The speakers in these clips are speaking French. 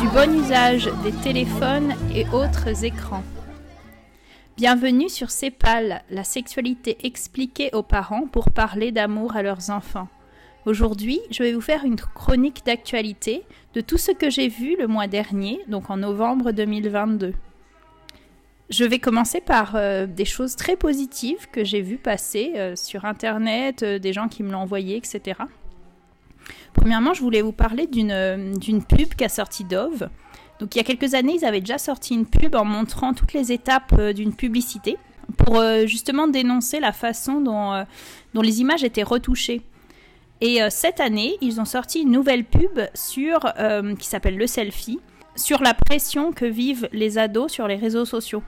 Du bon usage des téléphones et autres écrans. Bienvenue sur CEPAL, la sexualité expliquée aux parents pour parler d'amour à leurs enfants. Aujourd'hui, je vais vous faire une chronique d'actualité de tout ce que j'ai vu le mois dernier, donc en novembre 2022. Je vais commencer par euh, des choses très positives que j'ai vues passer euh, sur Internet, euh, des gens qui me l'ont envoyé, etc. Premièrement, je voulais vous parler d'une d'une pub qu'a sorti Dove. Donc il y a quelques années, ils avaient déjà sorti une pub en montrant toutes les étapes d'une publicité pour justement dénoncer la façon dont, dont les images étaient retouchées. Et cette année, ils ont sorti une nouvelle pub sur, qui s'appelle Le Selfie, sur la pression que vivent les ados sur les réseaux sociaux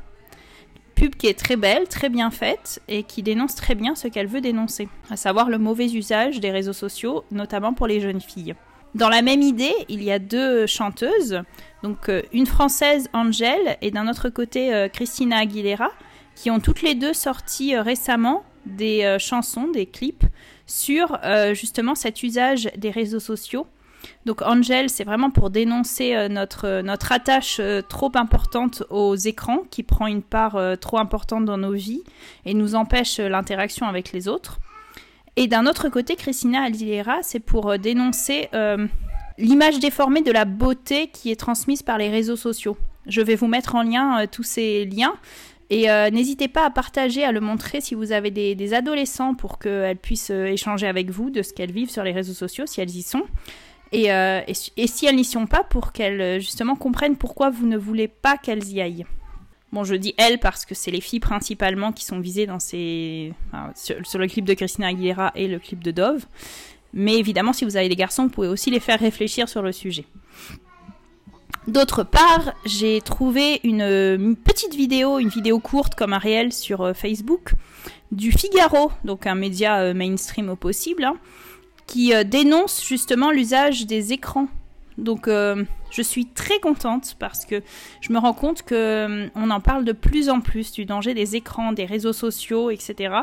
pub qui est très belle, très bien faite et qui dénonce très bien ce qu'elle veut dénoncer, à savoir le mauvais usage des réseaux sociaux, notamment pour les jeunes filles. Dans la même idée, il y a deux chanteuses, euh, une française Angèle et d'un autre côté euh, Christina Aguilera, qui ont toutes les deux sorti euh, récemment des chansons, des clips sur justement cet usage des réseaux sociaux donc Angel, c'est vraiment pour dénoncer euh, notre, notre attache euh, trop importante aux écrans, qui prend une part euh, trop importante dans nos vies et nous empêche l'interaction avec les autres. Et d'un autre côté, Christina Aldilera, c'est pour dénoncer l'image déformée de la beauté qui est transmise par les réseaux sociaux. Je vais vous mettre en lien tous ces liens. Et n'hésitez pas à partager, à le montrer si vous avez des, des adolescents pour qu'elles puissent échanger avec vous de ce qu'elles vivent sur les réseaux sociaux, si elles y sont. Euh, et, si elles n'y sont pas, pour qu'elles euh, justement comprennent pourquoi vous ne voulez pas qu'elles y aillent. Bon, je dis elles parce que c'est les filles principalement qui sont visées dans ces... sur, le clip de Christina Aguilera et le clip de Dove. Mais évidemment, si vous avez des garçons, vous pouvez aussi les faire réfléchir sur le sujet. D'autre part, j'ai trouvé une, petite vidéo, une vidéo courte comme un réel sur euh, Facebook, du Figaro, donc un média mainstream au possible, hein, qui euh, dénonce justement l'usage des écrans. Donc euh, je suis très contente parce que je me rends compte que euh, on en parle de plus en plus du danger des écrans, des réseaux sociaux, etc.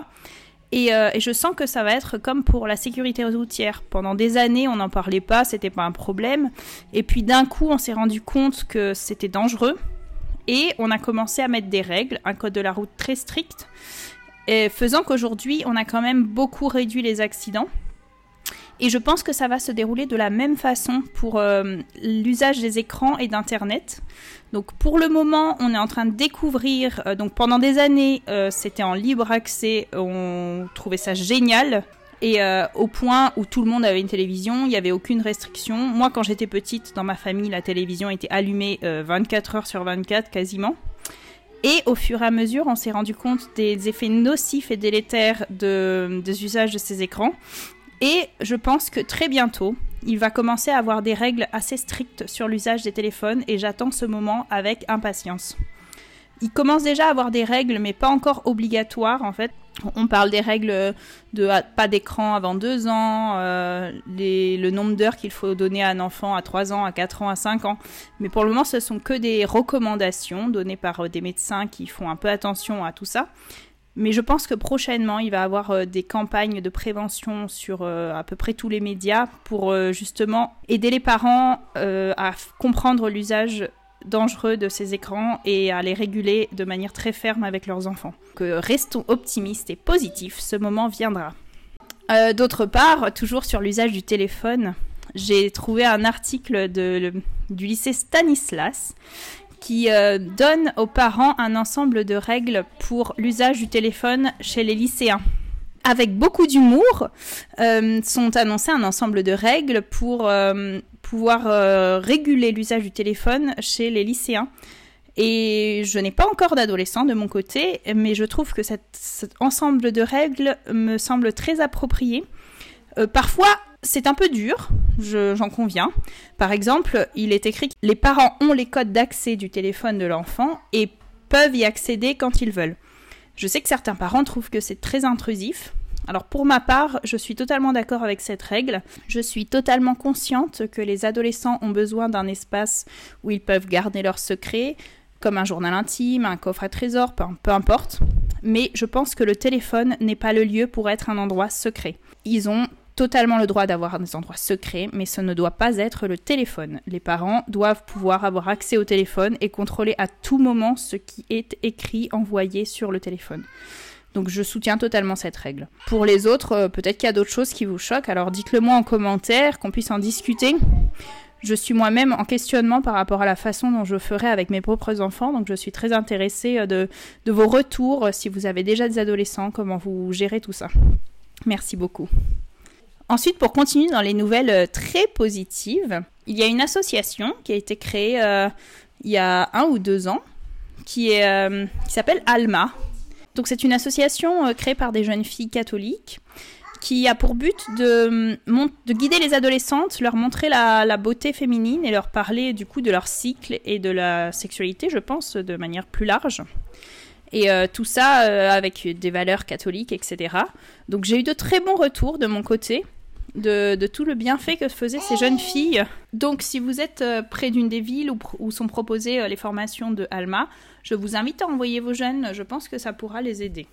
Et, je sens que ça va être comme pour la sécurité routière. Pendant des années, on n'en parlait pas, c'était pas un problème. Et puis d'un coup, on s'est rendu compte que c'était dangereux. Et on a commencé à mettre des règles, un code de la route très strict, faisant qu'aujourd'hui, on a quand même beaucoup réduit les accidents. Et je pense que ça va se dérouler de la même façon pour euh, l'usage des écrans et d'Internet. Donc pour le moment, on est en train de découvrir, euh, donc pendant des années, euh, c'était en libre accès, on trouvait ça génial. Et au point où tout le monde avait une télévision, il n'y avait aucune restriction. Moi, quand j'étais petite, dans ma famille, la télévision était allumée 24 heures sur 24 quasiment. Et au fur et à mesure, on s'est rendu compte des effets nocifs et délétères de, des usages de ces écrans. Et je pense que très bientôt, il va commencer à avoir des règles assez strictes sur l'usage des téléphones et j'attends ce moment avec impatience. Il commence déjà à avoir des règles, mais pas encore obligatoires en fait. On parle des règles de pas d'écran avant 2 ans, euh, le nombre d'heures qu'il faut donner à un enfant à 3 ans, à 4 ans, à 5 ans. Mais pour le moment, ce sont que des recommandations données par euh, des médecins qui font un peu attention à tout ça. Mais je pense que prochainement, il va y avoir euh, des campagnes de prévention sur euh, à peu près tous les médias pour euh, justement aider les parents à comprendre l'usage dangereux de ces écrans et à les réguler de manière très ferme avec leurs enfants. Que restons optimistes et positifs, ce moment viendra. D'autre part, toujours sur l'usage du téléphone, j'ai trouvé un article du lycée Stanislas qui euh, donne aux parents un ensemble de règles pour l'usage du téléphone chez les lycéens. Avec beaucoup d'humour, euh, sont annoncées un ensemble de règles pour euh, pouvoir réguler l'usage du téléphone chez les lycéens. Et je n'ai pas encore d'adolescents de mon côté, mais je trouve que cet ensemble de règles me semble très approprié. parfois, c'est un peu dur, j'en conviens. Par exemple, il est écrit que les parents ont les codes d'accès du téléphone de l'enfant et peuvent y accéder quand ils veulent. Je sais que certains parents trouvent que c'est très intrusif. Alors pour ma part, je suis totalement d'accord avec cette règle. Je suis totalement consciente que les adolescents ont besoin d'un espace où ils peuvent garder leurs secrets, comme un journal intime, un coffre à trésor, peu, peu importe. Mais je pense que le téléphone n'est pas le lieu pour être un endroit secret. Ils ont totalement le droit d'avoir des endroits secrets, mais ce ne doit pas être le téléphone. Les parents doivent pouvoir avoir accès au téléphone et contrôler à tout moment ce qui est écrit, envoyé sur le téléphone. Donc je soutiens totalement cette règle. Pour les autres, euh, peut-être qu'il y a d'autres choses qui vous choquent, alors dites-le moi en commentaire, qu'on puisse en discuter. Je suis moi-même en questionnement par rapport à la façon dont je ferai avec mes propres enfants, donc je suis très intéressée euh, de, de vos retours, si vous avez déjà des adolescents, comment vous gérez tout ça. Merci beaucoup. Ensuite, pour continuer dans les nouvelles euh, très positives, il y a une association qui a été créée euh, il y a un ou deux ans, qui, euh, s'appelle Alma. Donc c'est une association créée par des jeunes filles catholiques qui a pour but de, de guider les adolescentes, leur montrer la, beauté féminine et leur parler du coup de leur cycle et de la sexualité, je pense, de manière plus large. Et tout ça avec des valeurs catholiques, etc. Donc j'ai eu de très bons retours de mon côté. De, tout le bienfait que faisaient ces jeunes filles. Donc si vous êtes euh, près d'une des villes où, sont proposées les formations de Alma, je vous invite à envoyer vos jeunes, je pense que ça pourra les aider.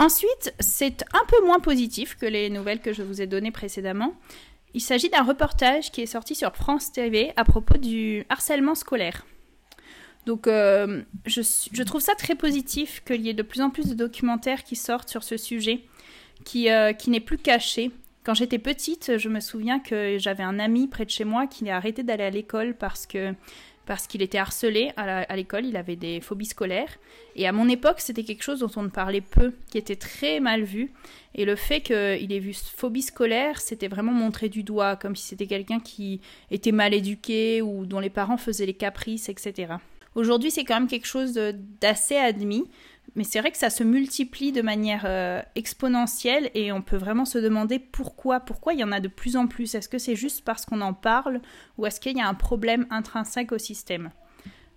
Ensuite, c'est un peu moins positif que les nouvelles que je vous ai données précédemment. Il s'agit d'un reportage qui est sorti sur France TV à propos du harcèlement scolaire. Donc euh, je, trouve ça très positif qu'il y ait de plus en plus de documentaires qui sortent sur ce sujet, euh, qui n'est plus caché. Quand j'étais petite, je me souviens que j'avais un ami près de chez moi qui a arrêté d'aller à l'école parce que parce qu'il était harcelé à l'école, il avait des phobies scolaires. Et à mon époque, c'était quelque chose dont on ne parlait peu, qui était très mal vu. Et le fait qu'il ait vu phobie scolaire, c'était vraiment montré du doigt, comme si c'était quelqu'un qui était mal éduqué ou dont les parents faisaient les caprices, etc. Aujourd'hui, c'est quand même quelque chose d'assez admis, mais c'est vrai que ça se multiplie de manière euh, exponentielle et on peut vraiment se demander pourquoi, pourquoi il y en a de plus en plus. Est-ce que c'est juste parce qu'on en parle ou est-ce qu'il y a un problème intrinsèque au système?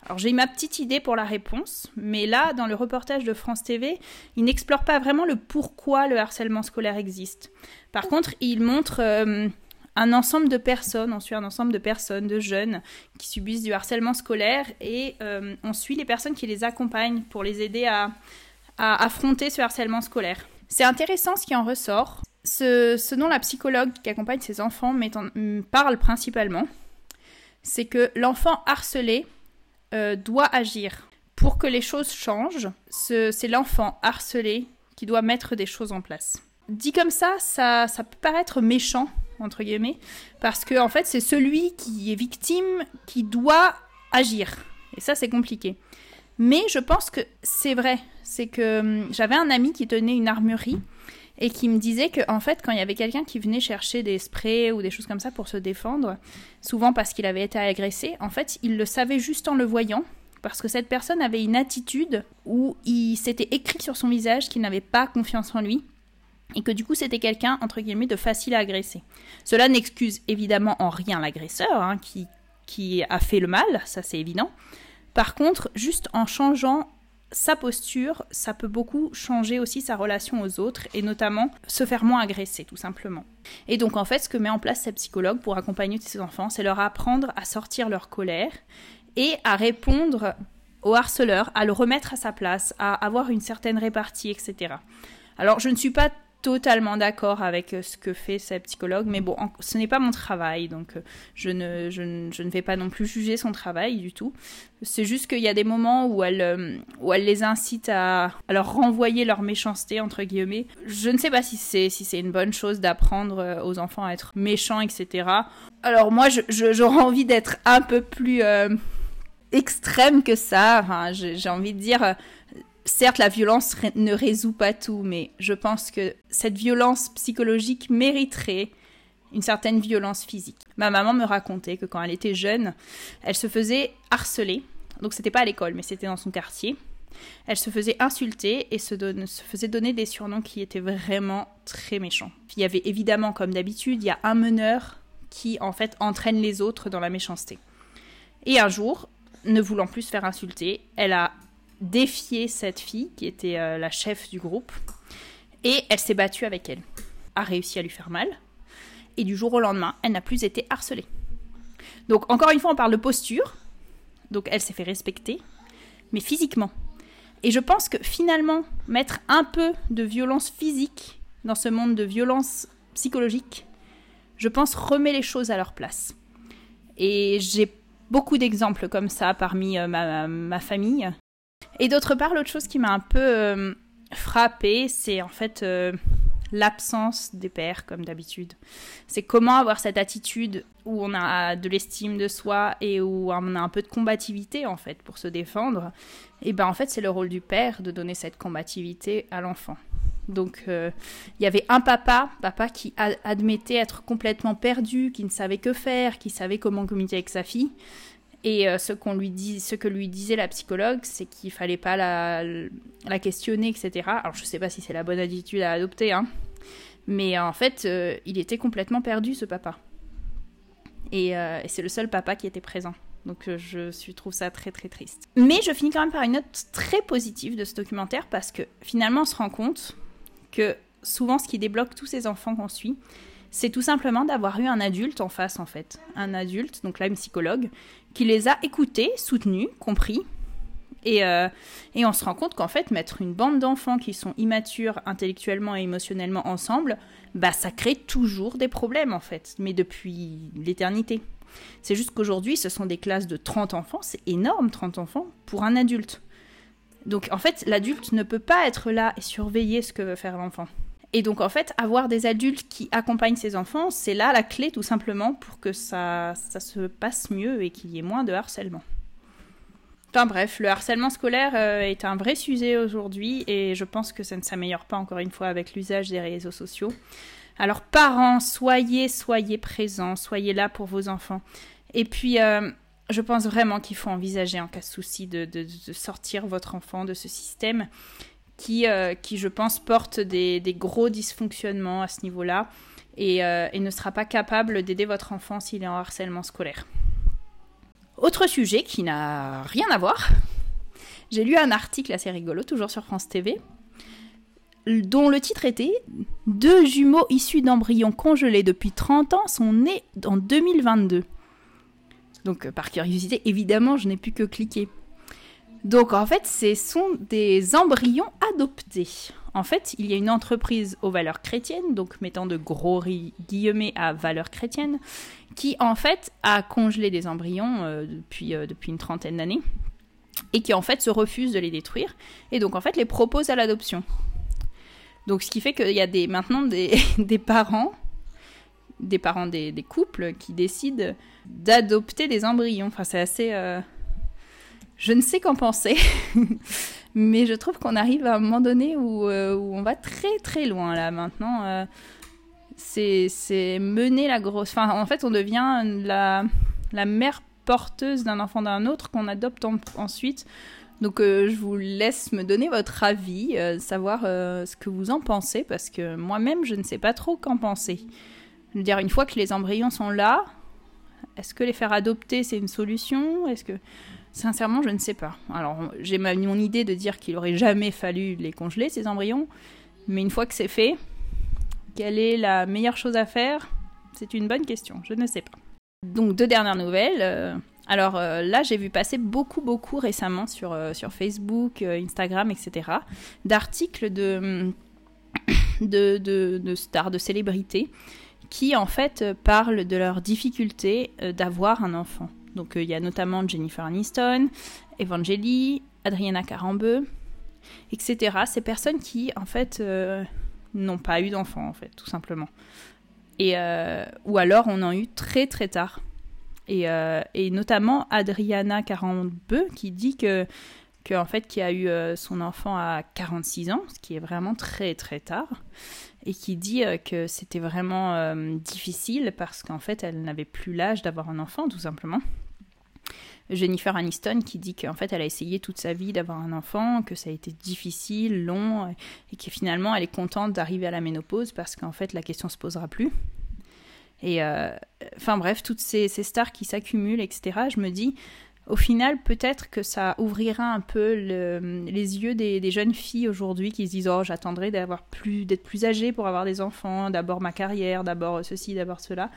Alors j'ai ma petite idée pour la réponse, mais là, dans le reportage de France TV, il n'explore pas vraiment le pourquoi le harcèlement scolaire existe. Par contre, il montre euh, un ensemble de personnes, on suit un ensemble de personnes, de jeunes qui subissent du harcèlement scolaire et euh, on suit les personnes qui les accompagnent pour les aider à, affronter ce harcèlement scolaire. C'est intéressant ce qui en ressort. Ce, dont la psychologue qui accompagne ses enfants parle principalement, c'est que l'enfant harcelé euh, doit agir. Pour que les choses changent, c'est l'enfant harcelé qui doit mettre des choses en place. Dit comme ça, ça peut paraître méchant entre guillemets, parce que en fait c'est celui qui est victime qui doit agir. Et ça c'est compliqué. Mais je pense que c'est vrai. C'est que hum, j'avais un ami qui tenait une armurerie et qui me disait que en fait quand il y avait quelqu'un qui venait chercher des sprays ou des choses comme ça pour se défendre, souvent parce qu'il avait été agressé, en fait il le savait juste en le voyant. Parce que cette personne avait une attitude où il s'était écrit sur son visage qu'il n'avait pas confiance en lui et que du coup c'était quelqu'un entre guillemets de facile à agresser. Cela n'excuse évidemment en rien l'agresseur hein, qui, qui a fait le mal, ça c'est évident. Par contre, juste en changeant sa posture, ça peut beaucoup changer aussi sa relation aux autres et notamment se faire moins agresser tout simplement. Et donc en fait, ce que met en place cette psychologue pour accompagner ses enfants, c'est leur apprendre à sortir leur colère et à répondre au harceleur, à le remettre à sa place, à avoir une certaine répartie, etc. Alors je ne suis pas totalement d'accord avec euh, ce que fait cette psychologue, mais bon, ce n'est pas mon travail, donc euh, je ne, je, ne, vais pas non plus juger son travail du tout. C'est juste qu'il y a des moments où elle, euh, où elle les incite à, à, leur renvoyer leur méchanceté, entre guillemets. Je ne sais pas si c'est si c'est une bonne chose d'apprendre aux enfants à être méchants, etc. Alors moi, j'aurais je, envie d'être un peu plus extrême que ça. J'ai envie de dire certes, la violence ne résout pas tout, mais je pense que cette violence psychologique mériterait une certaine violence physique. Ma maman me racontait que quand elle était jeune, elle se faisait harceler. Donc c'était pas à l'école, mais c'était dans son quartier. Elle se faisait insulter et se, faisait donner des surnoms qui étaient vraiment très méchants. Il y avait évidemment, comme d'habitude, il y a un meneur qui en fait entraîne les autres dans la méchanceté. Et un jour, ne voulant plus se faire insulter, elle a défier cette fille qui était euh, la chef du groupe et elle s'est battue avec elle, a réussi à lui faire mal et du jour au lendemain, elle n'a plus été harcelée. Donc encore une fois, on parle de posture. Donc elle s'est fait respecter, mais physiquement. Et je pense que finalement, mettre un peu de violence physique dans ce monde de violence psychologique, je pense, remet les choses à leur place. Et j'ai beaucoup d'exemples comme ça parmi euh, ma, famille. Et d'autre part, l'autre chose qui m'a un peu euh, frappée, c'est en fait euh, l'absence des pères, comme d'habitude. C'est comment avoir cette attitude où on a de l'estime de soi et où on a un peu de combativité, en fait, pour se défendre. Et ben en fait, c'est le rôle du père de donner cette combativité à l'enfant. Donc il y avait un papa, papa qui admettait être complètement perdu, qui ne savait que faire, qui savait comment communiquer avec sa fille. Et euh, ce, qu'on lui dit, ce que lui disait la psychologue, c'est qu'il fallait pas la, questionner, etc. Alors je sais pas si c'est la bonne attitude à adopter, hein. mais en fait, euh, il était complètement perdu, ce papa. Et, euh, et c'est le seul papa qui était présent. Donc je suis, trouve ça très très triste. Mais je finis quand même par une note très positive de ce documentaire parce que finalement on se rend compte que souvent ce qui débloque tous ces enfants qu'on suit, c'est tout simplement d'avoir eu un adulte en face, en fait. Un adulte, donc là, une psychologue, qui les a écoutés, soutenus, compris. Et, euh, et on se rend compte qu'en fait, mettre une bande d'enfants qui sont immatures intellectuellement et émotionnellement ensemble, bah ça crée toujours des problèmes, en fait, mais depuis l'éternité. C'est juste qu'aujourd'hui, ce sont des classes de 30 enfants, c'est énorme, 30 enfants, pour un adulte. Donc en fait, l'adulte ne peut pas être là et surveiller ce que veut faire l'enfant. Et donc en fait, avoir des adultes qui accompagnent ces enfants, c'est là la clé tout simplement pour que ça, ça se passe mieux et qu'il y ait moins de harcèlement. Enfin bref, le harcèlement scolaire euh, est un vrai sujet aujourd'hui et je pense que ça ne s'améliore pas encore une fois avec l'usage des réseaux sociaux. Alors parents, soyez, soyez présents, soyez là pour vos enfants. Et puis, euh, je pense vraiment qu'il faut envisager en cas de souci de, sortir votre enfant de ce système qui, euh, qui je pense, porte des, gros dysfonctionnements à ce niveau-là euh, et, ne sera pas capable d'aider votre enfant s'il est en harcèlement scolaire. Autre sujet qui n'a rien à voir, j'ai lu un article assez rigolo, toujours sur France TV, dont le titre était Deux jumeaux issus d'embryons congelés depuis 30 ans sont nés en 2022. Donc euh, par curiosité, évidemment, je n'ai pu que cliquer. Donc en fait, ce sont des embryons adoptés. En fait, il y a une entreprise aux valeurs chrétiennes, donc mettant de gros guillemets à valeurs chrétiennes, qui en fait a congelé des embryons euh, depuis, euh, depuis une trentaine d'années et qui en fait se refuse de les détruire et donc en fait les propose à l'adoption. Donc ce qui fait qu'il y a maintenant des, des parents des parents des, couples qui décident d'adopter des embryons. Enfin, c'est assez. Euh, je ne sais qu'en penser, mais je trouve qu'on arrive à un moment donné où, euh, on va très très loin là maintenant. Euh, c'est mener la grosse. En fait, on devient la, la mère porteuse d'un enfant d'un autre qu'on adopte ensuite. Donc je vous laisse me donner votre avis, savoir ce que vous en pensez, parce que moi-même je ne sais pas trop qu'en penser. Je veux dire, une fois que les embryons sont là, est-ce que les faire adopter, c'est une solution? Est-ce que... Sincèrement, je ne sais pas. Alors, j'ai mon idée de dire qu'il aurait jamais fallu les congeler, ces embryons. Mais une fois que c'est fait, quelle est la meilleure chose à faire? C'est une bonne question, je ne sais pas. Donc, deux dernières nouvelles. Euh, alors euh, là, j'ai vu passer beaucoup, beaucoup récemment sur, euh, Facebook, Instagram, etc., d'articles de, de, de, stars, de célébrités qui en fait parlent de leur difficulté d'avoir un enfant. Donc euh, il y a notamment Jennifer Aniston, Evangélie, Adriana Carambeu, etc. Ces personnes qui en fait n'ont pas eu d'enfant en fait, tout simplement. Et, ou alors on en a eu très très tard. Et, notamment Adriana Carambeu qui dit que, en fait qui a eu son enfant à 46 ans, ce qui est vraiment très très tard et qui dit euh, que c'était vraiment euh, difficile parce qu'en fait elle n'avait plus l'âge d'avoir un enfant tout simplement. Jennifer Aniston qui dit qu'en fait elle a essayé toute sa vie d'avoir un enfant, que ça a été difficile, long, et que finalement elle est contente d'arriver à la ménopause parce qu'en fait la question se posera plus. Et euh, enfin bref, toutes ces, stars qui s'accumulent, etc. Je me dis, au final, peut-être que ça ouvrira un peu les yeux des, jeunes filles aujourd'hui qui se disent Oh, j'attendrai d'avoir plus, d'être plus âgée pour avoir des enfants, d'abord ma carrière, d'abord ceci, d'abord cela.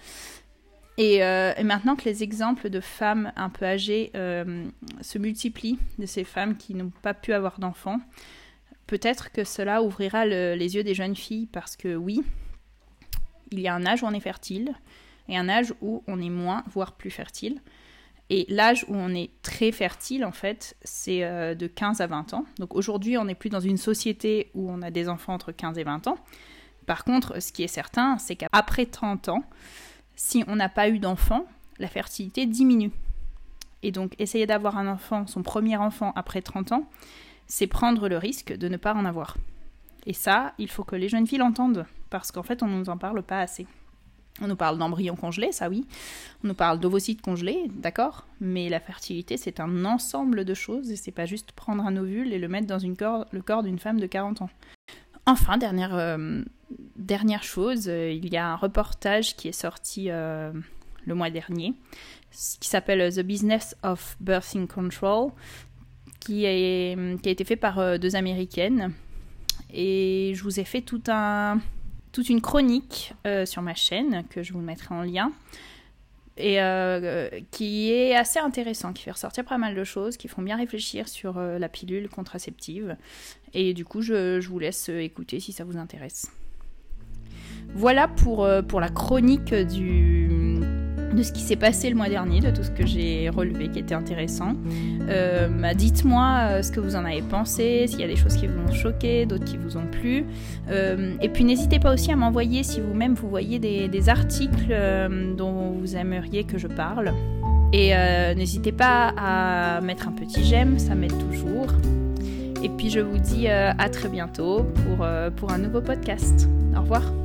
Euh, et, maintenant que les exemples de femmes un peu âgées euh, se multiplient, de ces femmes qui n'ont pas pu avoir d'enfants, peut-être que cela ouvrira les yeux des jeunes filles parce que oui, il y a un âge où on est fertile et un âge où on est moins, voire plus fertile. Et l'âge où on est très fertile, en fait, c'est euh, de 15 à 20 ans. Donc aujourd'hui, on n'est plus dans une société où on a des enfants entre 15 et 20 ans. Par contre, ce qui est certain, c'est qu'après 30 ans, si on n'a pas eu d'enfant, la fertilité diminue. Et donc, essayer d'avoir un enfant, son premier enfant après 30 ans, c'est prendre le risque de ne pas en avoir. Et ça, il faut que les jeunes filles l'entendent, parce qu'en fait, on ne nous en parle pas assez. On nous parle d'embryons congelés, ça oui. On nous parle d'ovocytes congelés, d'accord. Mais la fertilité, c'est un ensemble de choses et c'est pas juste prendre un ovule et le mettre dans le corps d'une femme de 40 ans. Enfin, dernière, euh, dernière chose, euh, il y a un reportage qui est sorti euh, le mois dernier qui s'appelle The Business of Birthing Control, qui, a été fait par deux américaines. Et je vous ai fait toute une chronique sur ma chaîne que je vous mettrai en lien et euh, qui est assez intéressant, qui fait ressortir pas mal de choses, qui font bien réfléchir sur euh, la pilule contraceptive. Et du coup, je, je, vous laisse écouter si ça vous intéresse. Voilà pour, pour la chronique du, de ce qui s'est passé le mois dernier, de tout ce que j'ai relevé qui était intéressant. Euh, bah, dites-moi euh, ce que vous en avez pensé, s'il y a des choses qui vous ont choqué, d'autres qui vous ont plu. Euh, et puis n'hésitez pas aussi à m'envoyer si vous-même vous voyez des, articles dont vous aimeriez que je parle. Et n'hésitez pas à mettre un petit j'aime, ça m'aide toujours. Et puis je vous dis à très bientôt pour, pour un nouveau podcast. Au revoir.